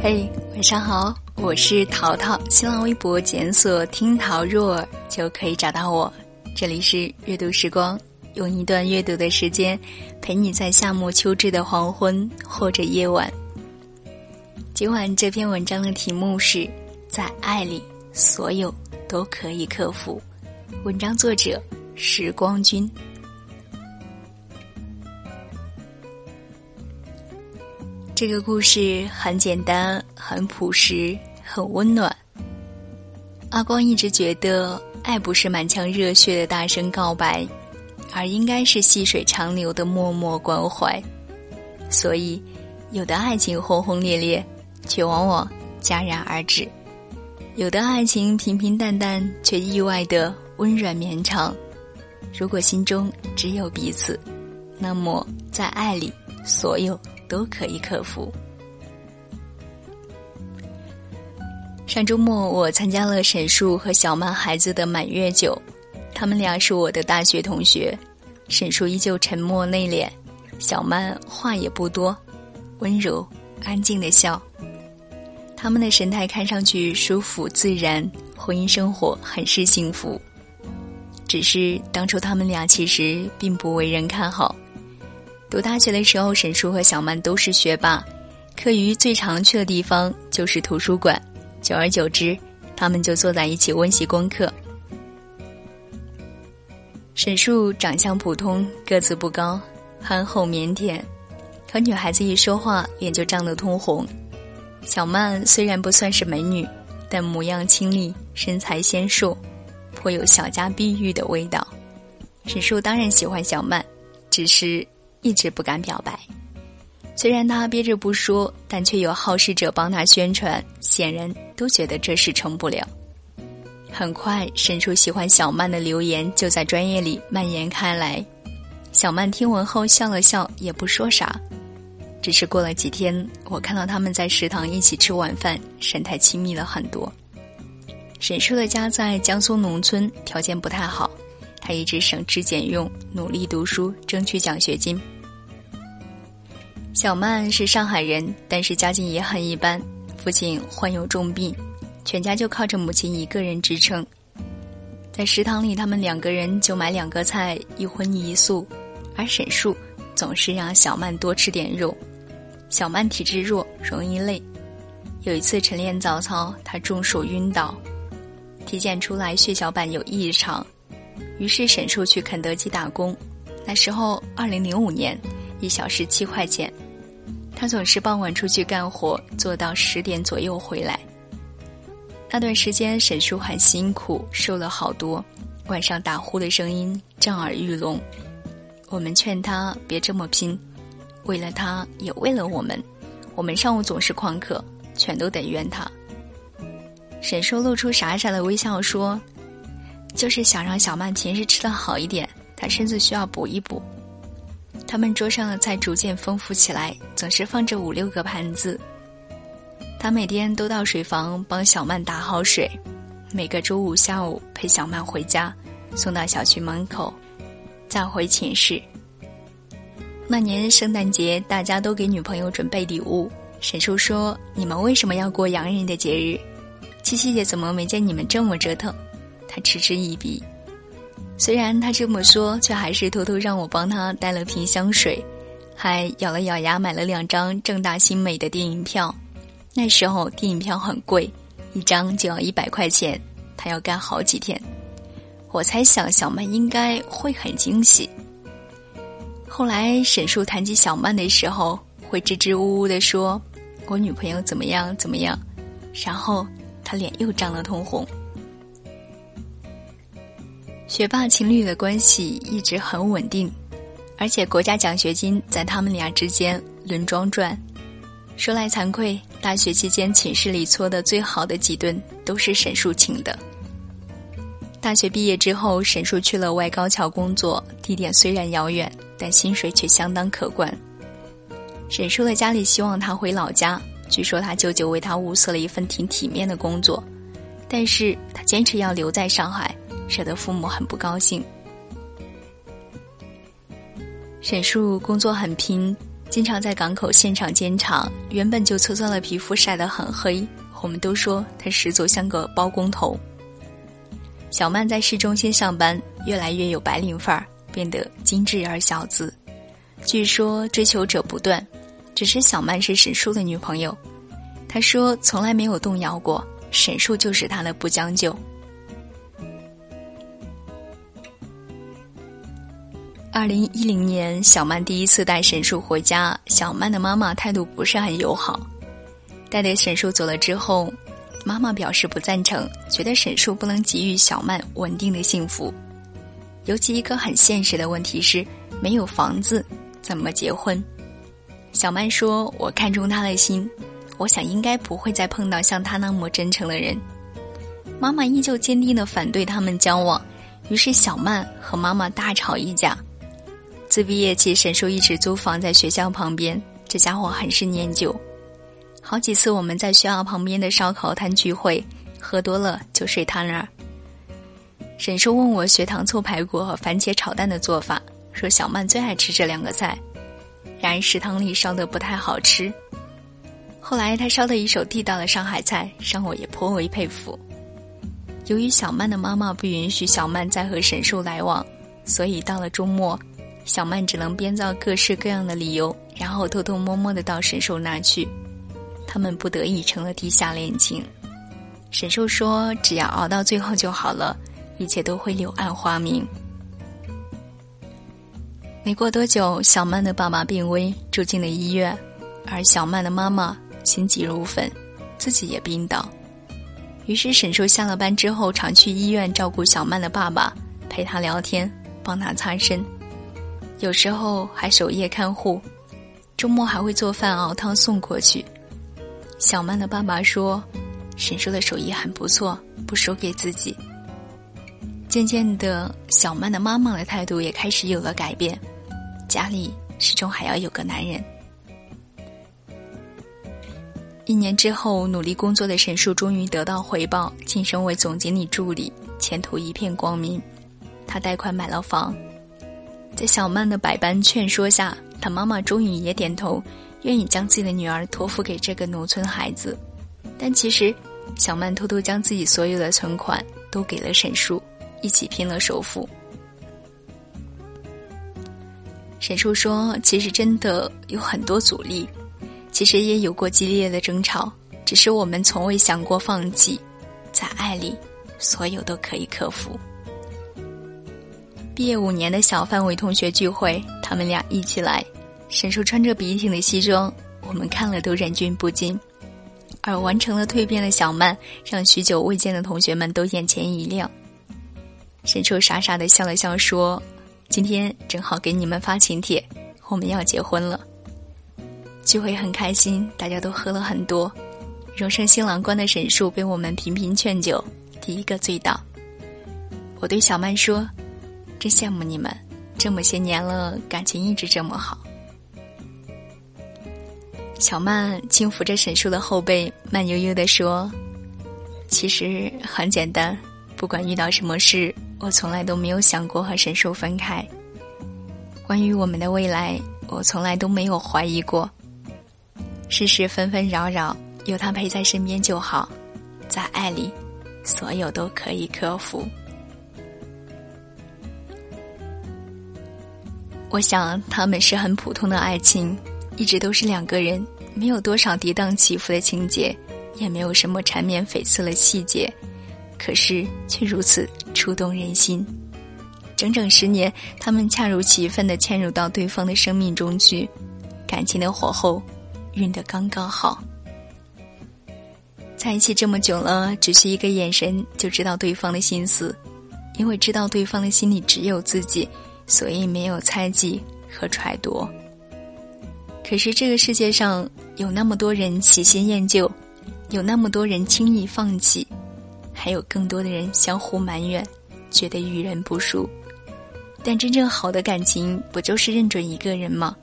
嘿，晚上好，我是淘淘。新浪微博检索“听淘若尔”就可以找到我。这里是阅读时光，用一段阅读的时间陪你在夏末秋至的黄昏或者夜晚。今晚这篇文章的题目是在爱里，所有都可以克服。文章作者：时光君。这个故事很简单，很朴实，很温暖。阿光一直觉得，爱不是满腔热血的大声告白，而应该是细水长流的默默关怀。所以，有的爱情轰轰烈烈，却往往戛然而止；有的爱情平平淡淡，却意外的温软绵长。如果心中只有彼此，那么在爱里，所有。都可以克服。上周末，我参加了沈树和小曼孩子的满月酒，他们俩是我的大学同学。沈树依旧沉默内敛，小曼话也不多，温柔安静的笑。他们的神态看上去舒服自然，婚姻生活很是幸福。只是当初他们俩其实并不为人看好。读大学的时候，沈叔和小曼都是学霸，课余最常去的地方就是图书馆。久而久之，他们就坐在一起温习功课。沈树长相普通，个子不高，憨厚腼腆，可女孩子一说话，脸就涨得通红。小曼虽然不算是美女，但模样清丽，身材纤瘦，颇有小家碧玉的味道。沈树当然喜欢小曼，只是。一直不敢表白，虽然他憋着不说，但却有好事者帮他宣传，显然都觉得这事成不了。很快，沈叔喜欢小曼的流言就在专业里蔓延开来。小曼听闻后笑了笑，也不说啥。只是过了几天，我看到他们在食堂一起吃晚饭，神态亲密了很多。沈叔的家在江苏农村，条件不太好。他一直省吃俭用，努力读书，争取奖学金。小曼是上海人，但是家境也很一般，父亲患有重病，全家就靠着母亲一个人支撑。在食堂里，他们两个人就买两个菜，一荤一素，而沈树总是让小曼多吃点肉。小曼体质弱，容易累。有一次晨练早操，她中暑晕倒，体检出来血小板有异常。于是沈叔去肯德基打工，那时候二零零五年，一小时七块钱。他总是傍晚出去干活，做到十点左右回来。那段时间沈叔很辛苦，瘦了好多，晚上打呼的声音震耳欲聋。我们劝他别这么拼，为了他也为了我们，我们上午总是旷课，全都得怨他。沈叔露出傻傻的微笑说。就是想让小曼平时吃的好一点，她身子需要补一补。他们桌上的菜逐渐丰富起来，总是放着五六个盘子。他每天都到水房帮小曼打好水，每个周五下午陪小曼回家，送到小区门口，再回寝室。那年圣诞节，大家都给女朋友准备礼物。沈叔说：“你们为什么要过洋人的节日？七夕节怎么没见你们这么折腾？”他嗤之以鼻，虽然他这么说，却还是偷偷让我帮他带了瓶香水，还咬了咬牙买了两张正大新美的电影票。那时候电影票很贵，一张就要一百块钱，他要干好几天。我猜想小曼应该会很惊喜。后来沈树谈起小曼的时候，会支支吾吾的说：“我女朋友怎么样怎么样。”然后他脸又涨得通红。学霸情侣的关系一直很稳定，而且国家奖学金在他们俩之间轮装转。说来惭愧，大学期间寝室里搓的最好的几顿都是沈树请的。大学毕业之后，沈树去了外高桥工作，地点虽然遥远，但薪水却相当可观。沈树的家里希望他回老家，据说他舅舅为他物色了一份挺体面的工作，但是他坚持要留在上海。惹得父母很不高兴。沈树工作很拼，经常在港口现场监场，原本就粗糙的皮肤晒得很黑，我们都说他十足像个包工头。小曼在市中心上班，越来越有白领范儿，变得精致而小资。据说追求者不断，只是小曼是沈树的女朋友，他说从来没有动摇过，沈树就是他的不将就。二零一零年，小曼第一次带沈叔回家，小曼的妈妈态度不是很友好。带着沈叔走了之后，妈妈表示不赞成，觉得沈叔不能给予小曼稳定的幸福。尤其一个很现实的问题是，没有房子怎么结婚？小曼说：“我看中他的心，我想应该不会再碰到像他那么真诚的人。”妈妈依旧坚定的反对他们交往，于是小曼和妈妈大吵一架。自毕业起，沈叔一直租房在学校旁边。这家伙很是念旧，好几次我们在学校旁边的烧烤摊聚会，喝多了就睡他那儿。沈叔问我学糖醋排骨和番茄炒蛋的做法，说小曼最爱吃这两个菜，然而食堂里烧的不太好吃。后来他烧的一手地道的上海菜，让我也颇为佩服。由于小曼的妈妈不允许小曼再和沈叔来往，所以到了周末。小曼只能编造各式各样的理由，然后偷偷摸摸的到沈寿那去。他们不得已成了地下恋情。沈寿说：“只要熬到最后就好了，一切都会柳暗花明。”没过多久，小曼的爸爸病危，住进了医院，而小曼的妈妈心急如焚，自己也病倒。于是沈寿下了班之后，常去医院照顾小曼的爸爸，陪他聊天，帮他擦身。有时候还守夜看护，周末还会做饭熬汤送过去。小曼的爸爸说：“沈叔的手艺很不错，不输给自己。”渐渐的，小曼的妈妈的态度也开始有了改变，家里始终还要有个男人。一年之后，努力工作的沈树终于得到回报，晋升为总经理助理，前途一片光明。他贷款买了房。在小曼的百般劝说下，她妈妈终于也点头，愿意将自己的女儿托付给这个农村孩子。但其实，小曼偷偷将自己所有的存款都给了沈叔，一起拼了首付。沈叔说：“其实真的有很多阻力，其实也有过激烈的争吵，只是我们从未想过放弃。在爱里，所有都可以克服。”毕业五年的小范围同学聚会，他们俩一起来。沈叔穿着笔挺的西装，我们看了都忍俊不禁。而完成了蜕变的小曼，让许久未见的同学们都眼前一亮。沈叔傻傻的笑了笑，说：“今天正好给你们发请帖，我们要结婚了。”聚会很开心，大家都喝了很多。荣升新郎官的沈叔被我们频频劝酒，第一个醉倒。我对小曼说。真羡慕你们，这么些年了，感情一直这么好。小曼轻抚着沈叔的后背，慢悠悠的说：“其实很简单，不管遇到什么事，我从来都没有想过和沈叔分开。关于我们的未来，我从来都没有怀疑过。世事纷纷扰扰，有他陪在身边就好。在爱里，所有都可以克服。”我想他们是很普通的爱情，一直都是两个人，没有多少跌宕起伏的情节，也没有什么缠绵悱恻的细节，可是却如此触动人心。整整十年，他们恰如其分的嵌入到对方的生命中去，感情的火候运得刚刚好。在一起这么久了，只需一个眼神就知道对方的心思，因为知道对方的心里只有自己。所以没有猜忌和揣度。可是这个世界上有那么多人喜新厌旧，有那么多人轻易放弃，还有更多的人相互埋怨，觉得遇人不淑。但真正好的感情，不就是认准一个人吗？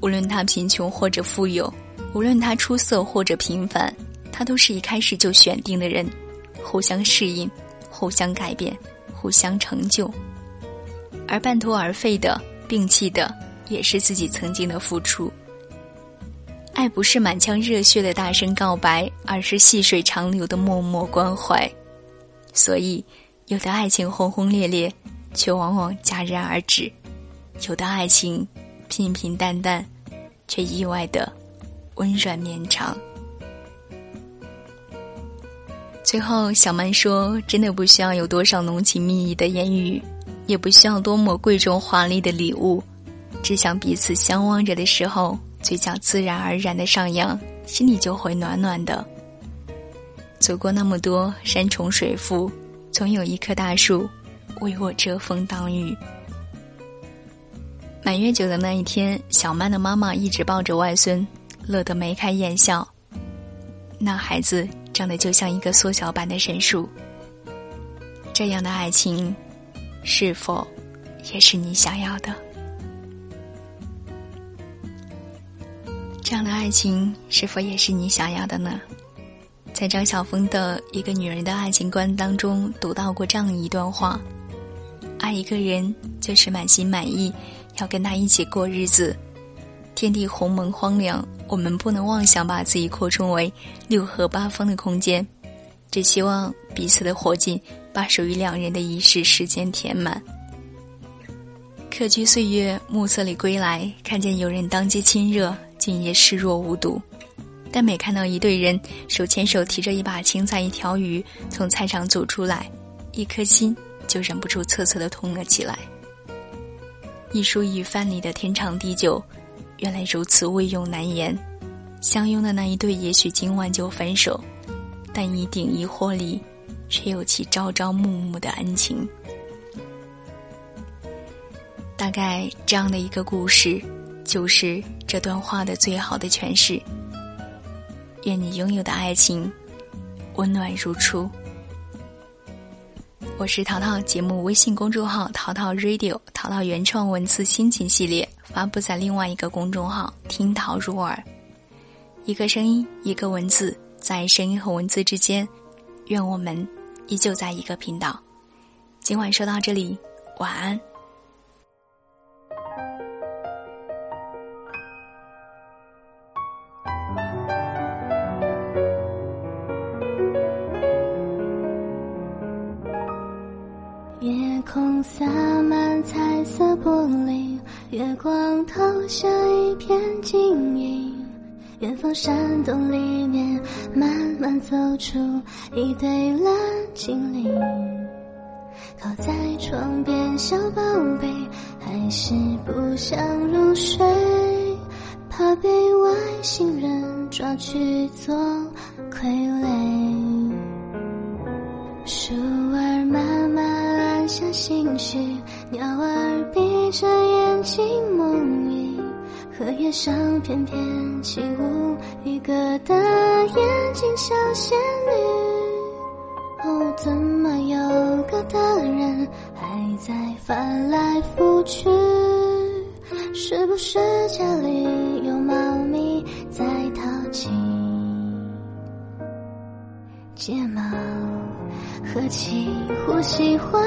无论他贫穷或者富有，无论他出色或者平凡，他都是一开始就选定的人，互相适应，互相改变。互相成就，而半途而废的、摒弃的，也是自己曾经的付出。爱不是满腔热血的大声告白，而是细水长流的默默关怀。所以，有的爱情轰轰烈烈，却往往戛然而止；有的爱情平平淡淡，却意外的温软绵长。最后，小曼说：“真的不需要有多少浓情蜜意的言语，也不需要多么贵重华丽的礼物，只想彼此相望着的时候，嘴角自然而然的上扬，心里就会暖暖的。走过那么多山重水复，总有一棵大树为我遮风挡雨。”满月酒的那一天，小曼的妈妈一直抱着外孙，乐得眉开眼笑。那孩子。长得就像一个缩小版的神树。这样的爱情，是否也是你想要的？这样的爱情是否也是你想要的呢？在张晓峰的一个女人的爱情观当中，读到过这样一段话：爱一个人就是满心满意，要跟他一起过日子。天地鸿蒙荒凉，我们不能妄想把自己扩充为六合八方的空间，只希望彼此的活劲把属于两人的一世时间填满。客居岁月，暮色里归来，看见有人当街亲热，竟也视若无睹；但每看到一对人手牵手提着一把青菜一条鱼从菜场走出来，一颗心就忍不住恻恻的痛了起来。一书一饭里的天长地久。原来如此，未用难言。相拥的那一对，也许今晚就分手，但一顶疑惑里，却有其朝朝暮暮的恩情。大概这样的一个故事，就是这段话的最好的诠释。愿你拥有的爱情，温暖如初。我是淘淘，节目微信公众号“淘淘 Radio”，淘淘原创文字心情系列发布在另外一个公众号“听淘入耳”。一个声音，一个文字，在声音和文字之间，愿我们依旧在一个频道。今晚说到这里，晚安。洒满彩色玻璃，月光投下一片晶莹。远方山洞里面，慢慢走出一对蓝精灵。靠在床边，小宝贝，还是不想入睡，怕被外星人抓去做傀儡。心绪，鸟儿闭着眼睛梦呓，荷叶上翩翩起舞，一个的眼睛像仙女。哦，怎么有个大人还在翻来覆去？是不是家里睫毛。和气呼吸缓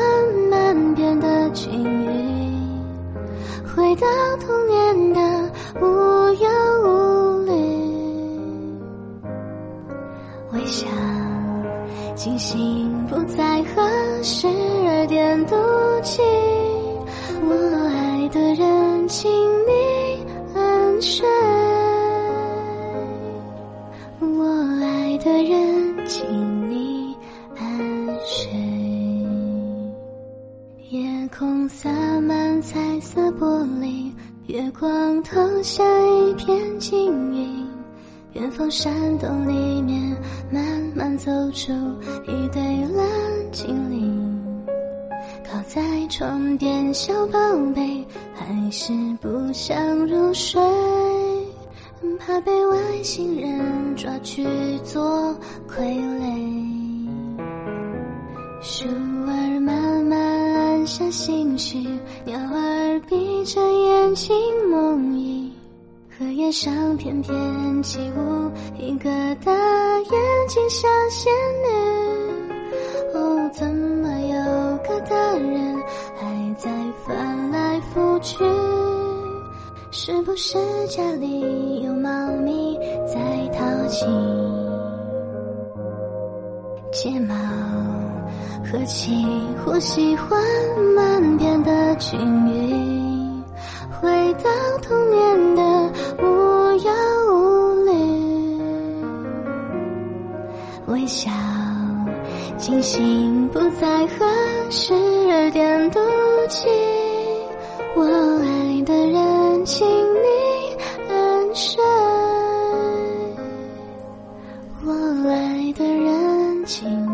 慢变得均匀，回到童年的无忧无虑，微笑，清醒不再和十二点赌气，我爱的人，请你安睡，月光投下一片晶莹。远方山洞里面，慢慢走出一对蓝精灵。靠在床边，小宝贝，还是不想入睡，怕被外星人抓去做傀儡。下心绪，鸟儿闭着眼睛梦呓，荷叶上翩翩起舞，一个大眼睛小仙女。哦，怎么有个大人还在翻来覆去？是不是家里有猫咪在淘气？起或喜欢满遍的均匀，回到童年的无忧无虑，微笑清醒不再和十二点赌气。我爱的人，请你安睡。我爱的人，请。